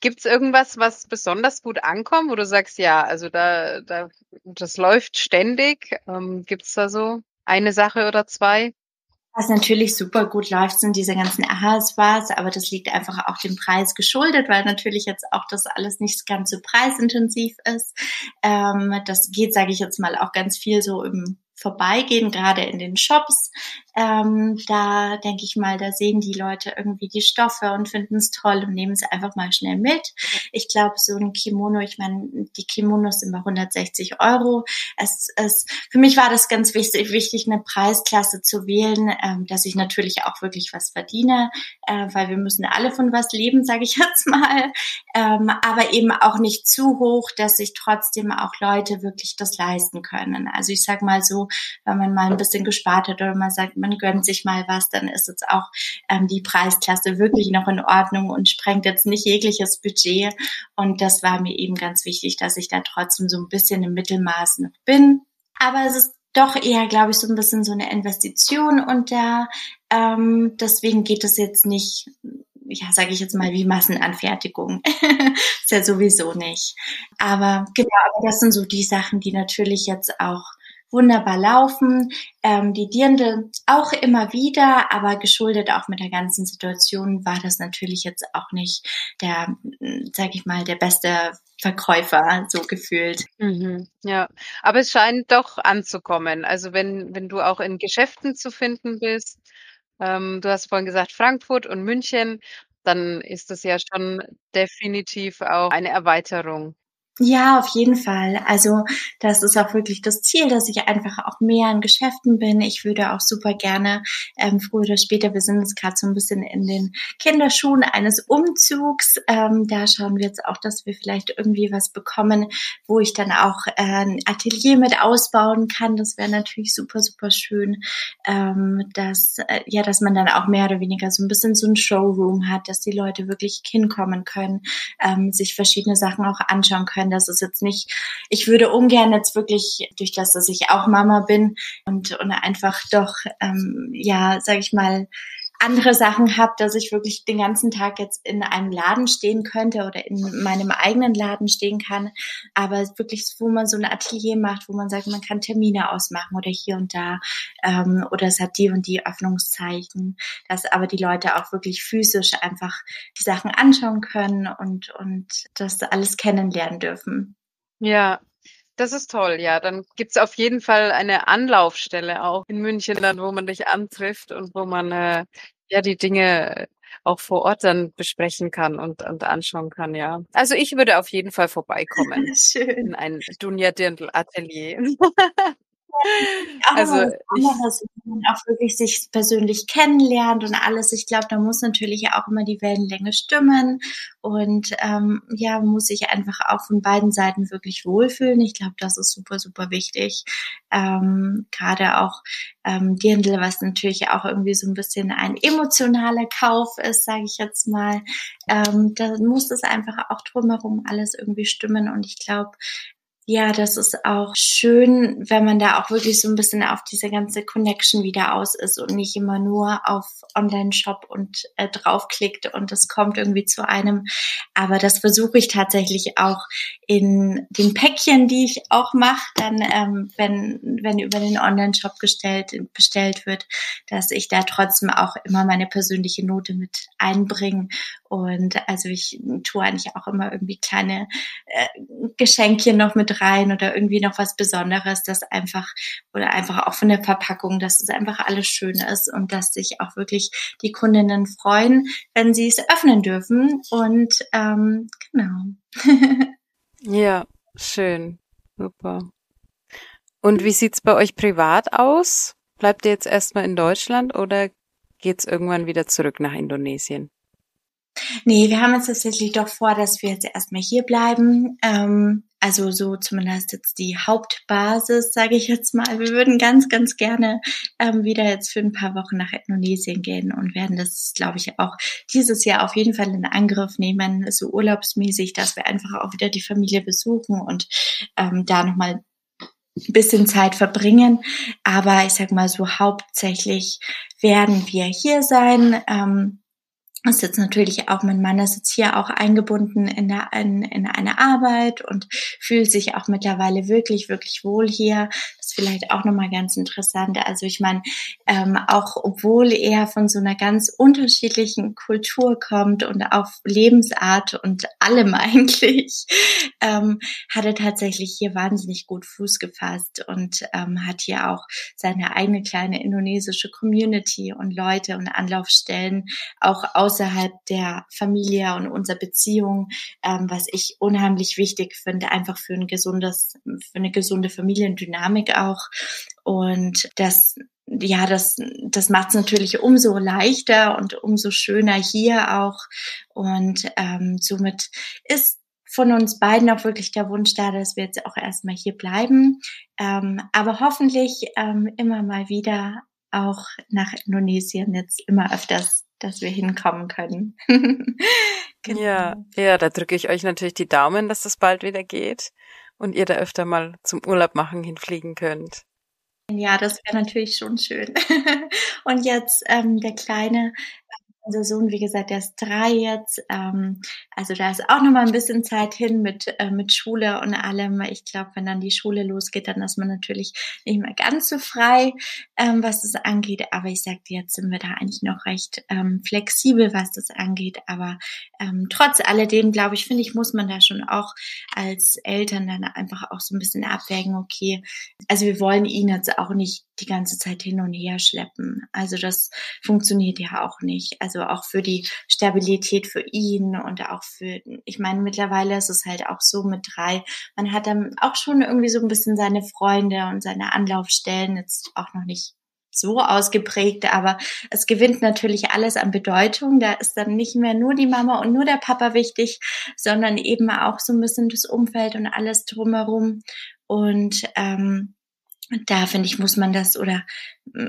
Gibt's irgendwas, was besonders gut ankommt, wo du sagst, ja, also da, da das läuft ständig? Ähm, gibt's da so eine Sache oder zwei? Was natürlich super gut läuft, sind diese ganzen AHSWAs, aber das liegt einfach auch dem Preis geschuldet, weil natürlich jetzt auch das alles nicht ganz so preisintensiv ist. Ähm, das geht, sage ich jetzt mal, auch ganz viel so im Vorbeigehen, gerade in den Shops. Ähm, da denke ich mal, da sehen die Leute irgendwie die Stoffe und finden es toll und nehmen es einfach mal schnell mit. Ich glaube, so ein Kimono, ich meine, die Kimonos sind bei 160 Euro. Es, es, für mich war das ganz wichtig, wichtig eine Preisklasse zu wählen, ähm, dass ich natürlich auch wirklich was verdiene, äh, weil wir müssen alle von was leben, sage ich [laughs] jetzt mal. Ähm, aber eben auch nicht zu hoch, dass sich trotzdem auch Leute wirklich das leisten können. Also ich sage mal so, wenn man mal ein bisschen gespart hat oder man sagt, man gönnt sich mal was, dann ist jetzt auch ähm, die Preisklasse wirklich noch in Ordnung und sprengt jetzt nicht jegliches Budget. Und das war mir eben ganz wichtig, dass ich da trotzdem so ein bisschen im Mittelmaß noch bin. Aber es ist doch eher, glaube ich, so ein bisschen so eine Investition und da ähm, deswegen geht es jetzt nicht ja, sage ich jetzt mal, wie Massenanfertigung. [laughs] ist ja sowieso nicht. Aber genau, aber das sind so die Sachen, die natürlich jetzt auch wunderbar laufen. Ähm, die Dirndl auch immer wieder, aber geschuldet auch mit der ganzen Situation war das natürlich jetzt auch nicht der, sag ich mal, der beste Verkäufer, so gefühlt. Mhm, ja, aber es scheint doch anzukommen. Also wenn, wenn du auch in Geschäften zu finden bist, ähm, du hast vorhin gesagt Frankfurt und München, dann ist das ja schon definitiv auch eine Erweiterung. Ja, auf jeden Fall. Also das ist auch wirklich das Ziel, dass ich einfach auch mehr in Geschäften bin. Ich würde auch super gerne ähm, früher oder später, wir sind jetzt gerade so ein bisschen in den Kinderschuhen eines Umzugs. Ähm, da schauen wir jetzt auch, dass wir vielleicht irgendwie was bekommen, wo ich dann auch äh, ein Atelier mit ausbauen kann. Das wäre natürlich super, super schön, ähm, dass äh, ja, dass man dann auch mehr oder weniger so ein bisschen so ein Showroom hat, dass die Leute wirklich hinkommen können, ähm, sich verschiedene Sachen auch anschauen können das ist jetzt nicht, ich würde ungern jetzt wirklich, durch das, dass ich auch Mama bin und, und einfach doch, ähm, ja, sag ich mal, andere Sachen habe, dass ich wirklich den ganzen Tag jetzt in einem Laden stehen könnte oder in meinem eigenen Laden stehen kann. Aber wirklich, wo man so ein Atelier macht, wo man sagt, man kann Termine ausmachen oder hier und da ähm, oder es hat die und die Öffnungszeichen, dass aber die Leute auch wirklich physisch einfach die Sachen anschauen können und, und das alles kennenlernen dürfen. Ja, das ist toll, ja. Dann gibt's auf jeden Fall eine Anlaufstelle auch in München, dann, wo man dich antrifft und wo man äh, ja die Dinge auch vor Ort dann besprechen kann und, und anschauen kann, ja. Also ich würde auf jeden Fall vorbeikommen. [laughs] Schön. In ein Dunja Dirndl Atelier. [laughs] also anderes, man auch wirklich sich persönlich kennenlernt und alles. Ich glaube, da muss natürlich auch immer die Wellenlänge stimmen und ähm, ja, muss sich einfach auch von beiden Seiten wirklich wohlfühlen. Ich glaube, das ist super, super wichtig. Ähm, Gerade auch ähm, Dirndl, was natürlich auch irgendwie so ein bisschen ein emotionaler Kauf ist, sage ich jetzt mal. Ähm, da muss es einfach auch drumherum alles irgendwie stimmen und ich glaube, ja, das ist auch schön, wenn man da auch wirklich so ein bisschen auf diese ganze Connection wieder aus ist und nicht immer nur auf Online-Shop und äh, draufklickt und es kommt irgendwie zu einem. Aber das versuche ich tatsächlich auch in den Päckchen, die ich auch mache, dann, ähm, wenn, wenn über den Online-Shop gestellt, bestellt wird, dass ich da trotzdem auch immer meine persönliche Note mit einbringe. Und also ich tue eigentlich auch immer irgendwie kleine äh, Geschenkchen noch mit rein oder irgendwie noch was Besonderes, das einfach oder einfach auch von der Verpackung, dass es einfach alles schön ist und dass sich auch wirklich die Kundinnen freuen, wenn sie es öffnen dürfen. Und ähm, genau. [laughs] ja, schön. Super. Und wie sieht's bei euch privat aus? Bleibt ihr jetzt erstmal in Deutschland oder geht's irgendwann wieder zurück nach Indonesien? Nee, wir haben uns tatsächlich doch vor, dass wir jetzt erstmal hier bleiben. Ähm, also so zumindest jetzt die Hauptbasis, sage ich jetzt mal. Wir würden ganz, ganz gerne ähm, wieder jetzt für ein paar Wochen nach Indonesien gehen und werden das, glaube ich, auch dieses Jahr auf jeden Fall in Angriff nehmen, so urlaubsmäßig, dass wir einfach auch wieder die Familie besuchen und ähm, da nochmal ein bisschen Zeit verbringen. Aber ich sag mal so, hauptsächlich werden wir hier sein. Ähm, ist jetzt natürlich auch, mein Mann ist jetzt hier auch eingebunden in, der, in, in eine Arbeit und fühlt sich auch mittlerweile wirklich, wirklich wohl hier. Das ist vielleicht auch nochmal ganz interessant. Also ich meine, ähm, auch obwohl er von so einer ganz unterschiedlichen Kultur kommt und auch Lebensart und allem [laughs] eigentlich, ähm, hat er tatsächlich hier wahnsinnig gut Fuß gefasst und ähm, hat hier auch seine eigene kleine indonesische Community und Leute und Anlaufstellen auch aus außerhalb der Familie und unserer Beziehung, ähm, was ich unheimlich wichtig finde, einfach für ein gesundes, für eine gesunde Familiendynamik auch. Und das ja, das, das macht es natürlich umso leichter und umso schöner hier auch. Und ähm, somit ist von uns beiden auch wirklich der Wunsch da, dass wir jetzt auch erstmal hier bleiben. Ähm, aber hoffentlich ähm, immer mal wieder auch nach Indonesien jetzt immer öfters dass wir hinkommen können. [laughs] genau. Ja, ja, da drücke ich euch natürlich die Daumen, dass das bald wieder geht und ihr da öfter mal zum Urlaub machen hinfliegen könnt. Ja, das wäre natürlich schon schön. [laughs] und jetzt ähm, der Kleine unser Sohn, wie gesagt, der ist drei jetzt. Ähm, also da ist auch noch mal ein bisschen Zeit hin mit, äh, mit Schule und allem. Ich glaube, wenn dann die Schule losgeht, dann ist man natürlich nicht mehr ganz so frei, ähm, was das angeht. Aber ich sagte, jetzt sind wir da eigentlich noch recht ähm, flexibel, was das angeht. Aber ähm, trotz alledem, glaube ich, finde ich, muss man da schon auch als Eltern dann einfach auch so ein bisschen abwägen, okay, also wir wollen ihn jetzt auch nicht die ganze Zeit hin und her schleppen. Also das funktioniert ja auch nicht. Also auch für die Stabilität für ihn und auch für, ich meine, mittlerweile ist es halt auch so mit drei. Man hat dann auch schon irgendwie so ein bisschen seine Freunde und seine Anlaufstellen, jetzt auch noch nicht so ausgeprägt, aber es gewinnt natürlich alles an Bedeutung. Da ist dann nicht mehr nur die Mama und nur der Papa wichtig, sondern eben auch so ein bisschen das Umfeld und alles drumherum. Und ähm, da finde ich, muss man das oder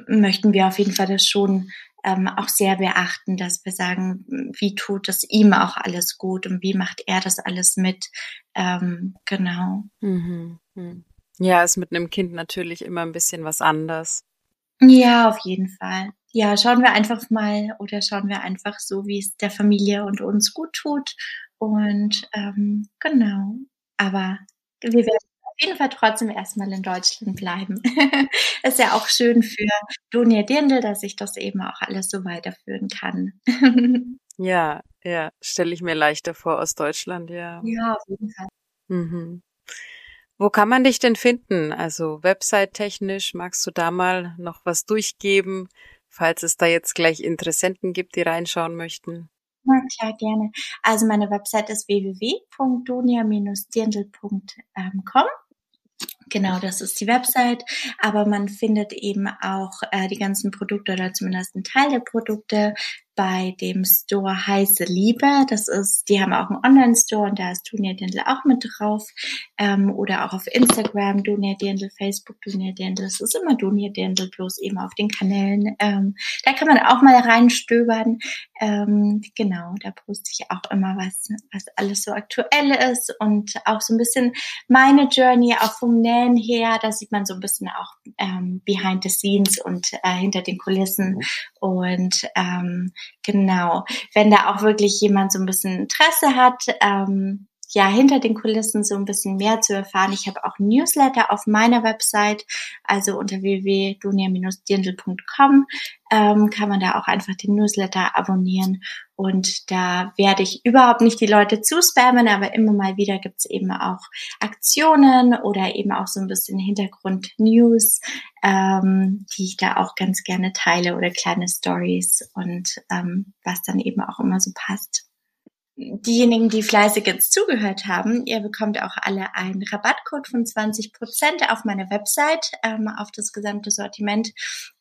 möchten wir auf jeden Fall das schon ähm, auch sehr beachten, dass wir sagen, wie tut es ihm auch alles gut und wie macht er das alles mit. Ähm, genau. Mhm. Ja, ist mit einem Kind natürlich immer ein bisschen was anders. Ja, auf jeden Fall. ja, schauen wir einfach mal oder schauen wir einfach so, wie es der Familie und uns gut tut. Und ähm, genau. Aber wir werden jeden Fall trotzdem erstmal in Deutschland bleiben. [laughs] ist ja auch schön für Donia Dirndl, dass ich das eben auch alles so weiterführen kann. [laughs] ja, ja, stelle ich mir leichter vor aus Deutschland, ja. Ja, auf jeden Fall. Mhm. Wo kann man dich denn finden? Also website-technisch, magst du da mal noch was durchgeben, falls es da jetzt gleich Interessenten gibt, die reinschauen möchten? Na klar, gerne. Also meine Website ist www.donia-dirndl.com. Genau, das ist die Website, aber man findet eben auch äh, die ganzen Produkte oder zumindest einen Teil der Produkte bei dem Store Heiße Liebe. Das ist, die haben auch einen Online-Store und da ist Dunia Dirndl auch mit drauf. Ähm, oder auch auf Instagram, Dunia Dirndl, Facebook Dunia Dirndl. Das ist immer Dunia Dirndl, bloß eben auf den Kanälen. Ähm, da kann man auch mal reinstöbern. Ähm, genau, da poste ich auch immer was, was alles so aktuell ist und auch so ein bisschen meine Journey auch vom Nähen her. Da sieht man so ein bisschen auch ähm, behind the scenes und äh, hinter den Kulissen. Mhm. Und ähm, Genau. Wenn da auch wirklich jemand so ein bisschen Interesse hat, ähm, ja, hinter den Kulissen so ein bisschen mehr zu erfahren. Ich habe auch Newsletter auf meiner Website, also unter www.dunia-dirndl.com ähm, kann man da auch einfach den Newsletter abonnieren. Und da werde ich überhaupt nicht die Leute zuspammen, aber immer mal wieder gibt's eben auch Aktionen oder eben auch so ein bisschen Hintergrund-News, ähm, die ich da auch ganz gerne teile oder kleine Stories und ähm, was dann eben auch immer so passt diejenigen, die fleißig jetzt zugehört haben, ihr bekommt auch alle einen Rabattcode von 20 Prozent auf meiner Website, ähm, auf das gesamte Sortiment.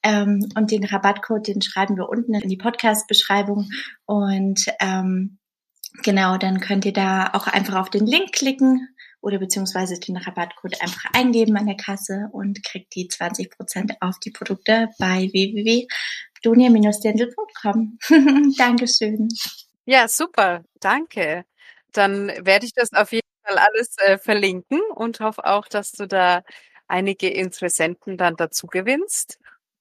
Ähm, und den Rabattcode, den schreiben wir unten in die Podcast-Beschreibung. Und ähm, genau, dann könnt ihr da auch einfach auf den Link klicken oder beziehungsweise den Rabattcode einfach eingeben an der Kasse und kriegt die 20 Prozent auf die Produkte bei www.donia-dendel.com. [laughs] Dankeschön. Ja, super. Danke. Dann werde ich das auf jeden Fall alles äh, verlinken und hoffe auch, dass du da einige Interessenten dann dazu gewinnst.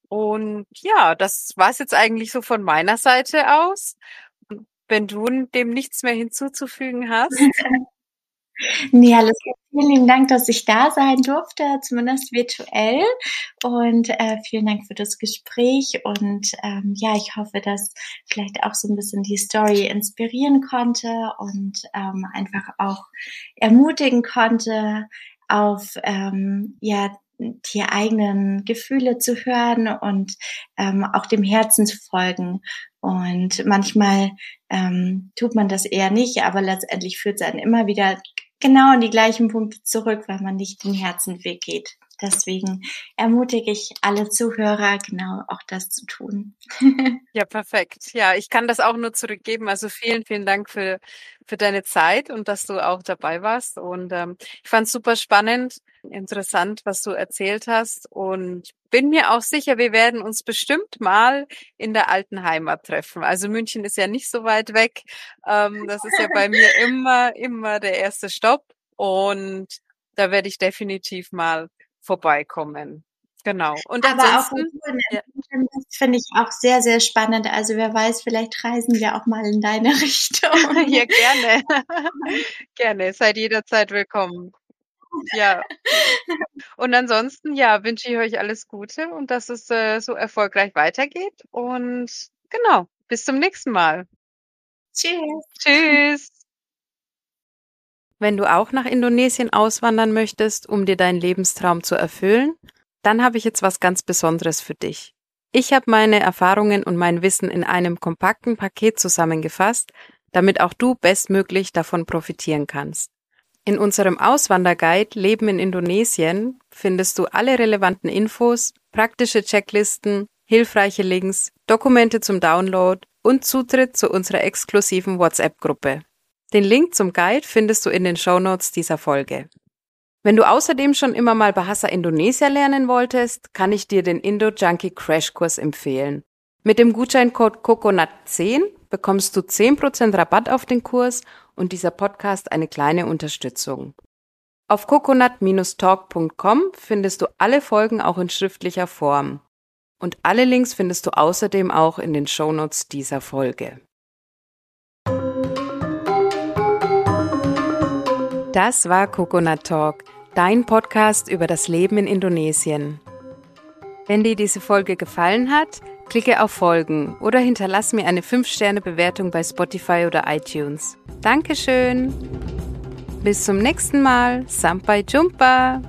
Und ja, das war es jetzt eigentlich so von meiner Seite aus. Wenn du dem nichts mehr hinzuzufügen hast. [laughs] Nee, alles gut. Vielen lieben Dank, dass ich da sein durfte, zumindest virtuell. Und äh, vielen Dank für das Gespräch. Und ähm, ja, ich hoffe, dass vielleicht auch so ein bisschen die Story inspirieren konnte und ähm, einfach auch ermutigen konnte, auf ähm, ja die eigenen Gefühle zu hören und ähm, auch dem Herzen zu folgen. Und manchmal ähm, tut man das eher nicht, aber letztendlich führt es einen immer wieder genau an die gleichen Punkte zurück, weil man nicht den Herzenweg geht. Deswegen ermutige ich alle Zuhörer, genau auch das zu tun. [laughs] ja, perfekt. Ja, ich kann das auch nur zurückgeben. Also vielen, vielen Dank für, für deine Zeit und dass du auch dabei warst. Und ähm, ich fand es super spannend, interessant, was du erzählt hast. Und bin mir auch sicher, wir werden uns bestimmt mal in der alten Heimat treffen. Also München ist ja nicht so weit weg. Ähm, das ist ja bei [laughs] mir immer, immer der erste Stopp. Und da werde ich definitiv mal vorbeikommen. Genau. Und Aber ansonsten, auch das finde ich auch sehr, sehr spannend. Also wer weiß, vielleicht reisen wir auch mal in deine [laughs] Richtung. [laughs] ja, gerne. [laughs] gerne. Seid jederzeit willkommen. Ja. Und ansonsten, ja, wünsche ich euch alles Gute und dass es äh, so erfolgreich weitergeht. Und genau, bis zum nächsten Mal. Tschüss. Tschüss. Wenn du auch nach Indonesien auswandern möchtest, um dir deinen Lebenstraum zu erfüllen, dann habe ich jetzt was ganz Besonderes für dich. Ich habe meine Erfahrungen und mein Wissen in einem kompakten Paket zusammengefasst, damit auch du bestmöglich davon profitieren kannst. In unserem Auswanderguide Leben in Indonesien findest du alle relevanten Infos, praktische Checklisten, hilfreiche Links, Dokumente zum Download und Zutritt zu unserer exklusiven WhatsApp-Gruppe. Den Link zum Guide findest du in den Show Notes dieser Folge. Wenn du außerdem schon immer mal Bahasa Indonesia lernen wolltest, kann ich dir den Indo Junkie Crash Kurs empfehlen. Mit dem Gutscheincode COCONUT10 bekommst du 10% Rabatt auf den Kurs und dieser Podcast eine kleine Unterstützung. Auf coconut-talk.com findest du alle Folgen auch in schriftlicher Form. Und alle Links findest du außerdem auch in den Shownotes dieser Folge. Das war Coconut Talk, dein Podcast über das Leben in Indonesien. Wenn dir diese Folge gefallen hat, klicke auf Folgen oder hinterlass mir eine 5-Sterne-Bewertung bei Spotify oder iTunes. Dankeschön! Bis zum nächsten Mal. Sampai Jumpa!